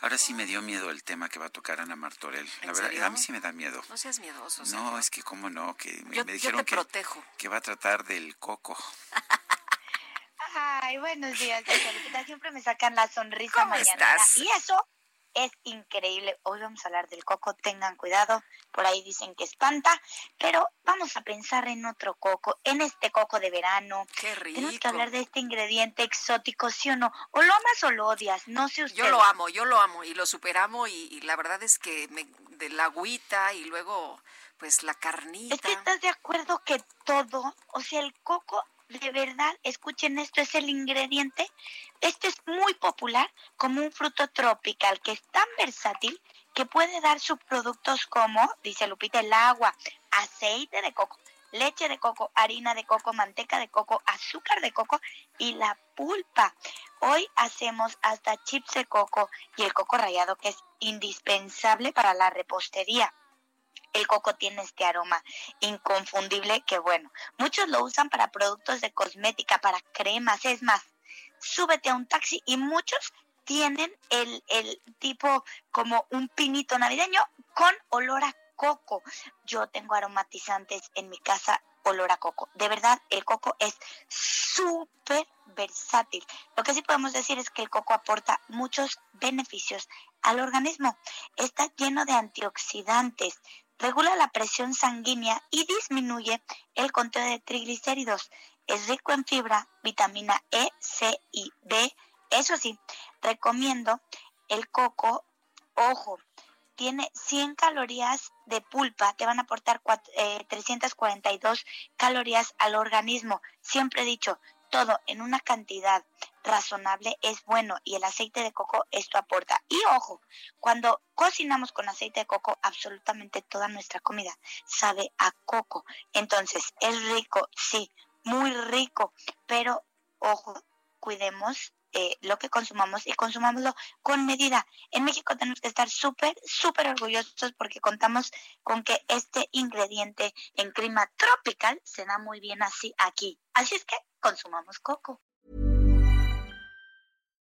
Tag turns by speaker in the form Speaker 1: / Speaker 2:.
Speaker 1: Ahora sí me dio miedo el tema que va a tocar Ana Martorell. La
Speaker 2: ¿En
Speaker 1: verdad,
Speaker 2: serio?
Speaker 1: a mí sí me da miedo.
Speaker 2: No seas miedoso.
Speaker 1: No,
Speaker 2: Sergio.
Speaker 1: es que cómo no, que me,
Speaker 2: Yo-
Speaker 1: me
Speaker 2: yo
Speaker 1: dijeron
Speaker 2: te
Speaker 1: que,
Speaker 2: protejo.
Speaker 1: que va a tratar del coco.
Speaker 3: Ay, buenos días, Lupita. Siempre me sacan la sonrisa
Speaker 2: ¿Cómo
Speaker 3: mañanera.
Speaker 2: estás?
Speaker 3: Y eso es increíble. Hoy vamos a hablar del coco. Tengan cuidado. Por ahí dicen que espanta. Pero vamos a pensar en otro coco. En este coco de verano.
Speaker 2: Qué rico.
Speaker 3: Tenemos que hablar de este ingrediente exótico, ¿sí o no? O lo amas o lo odias. No sé usted.
Speaker 2: Yo lo amo, yo lo amo y lo superamo y, y la verdad es que me, de la agüita y luego pues la carnita.
Speaker 3: Es que estás de acuerdo que todo, o sea, el coco, de verdad, escuchen esto, es el ingrediente. Este es muy popular como un fruto tropical que es tan versátil que puede dar subproductos como, dice Lupita, el agua, aceite de coco, leche de coco, harina de coco, manteca de coco, azúcar de coco y la pulpa. Hoy hacemos hasta chips de coco y el coco rallado que es indispensable para la repostería. El coco tiene este aroma inconfundible que bueno, muchos lo usan para productos de cosmética, para cremas, es más, súbete a un taxi y muchos tienen el, el tipo como un pinito navideño con olor a coco. Yo tengo aromatizantes en mi casa olor a coco. De verdad, el coco es súper versátil. Lo que sí podemos decir es que el coco aporta muchos beneficios al organismo. Está lleno de antioxidantes, regula la presión sanguínea y disminuye el conteo de triglicéridos. Es rico en fibra, vitamina E, C y B. Eso sí, recomiendo el coco, ojo, tiene 100 calorías de pulpa, te van a aportar cuat- eh, 342 calorías al organismo. Siempre he dicho, todo en una cantidad razonable es bueno y el aceite de coco esto aporta. Y ojo, cuando cocinamos con aceite de coco, absolutamente toda nuestra comida sabe a coco. Entonces, es rico, sí, muy rico, pero ojo, cuidemos eh, lo que consumamos y consumámoslo con medida. En México tenemos que estar súper, súper orgullosos porque contamos con que este ingrediente en clima tropical se da muy bien así aquí. Así es que consumamos coco.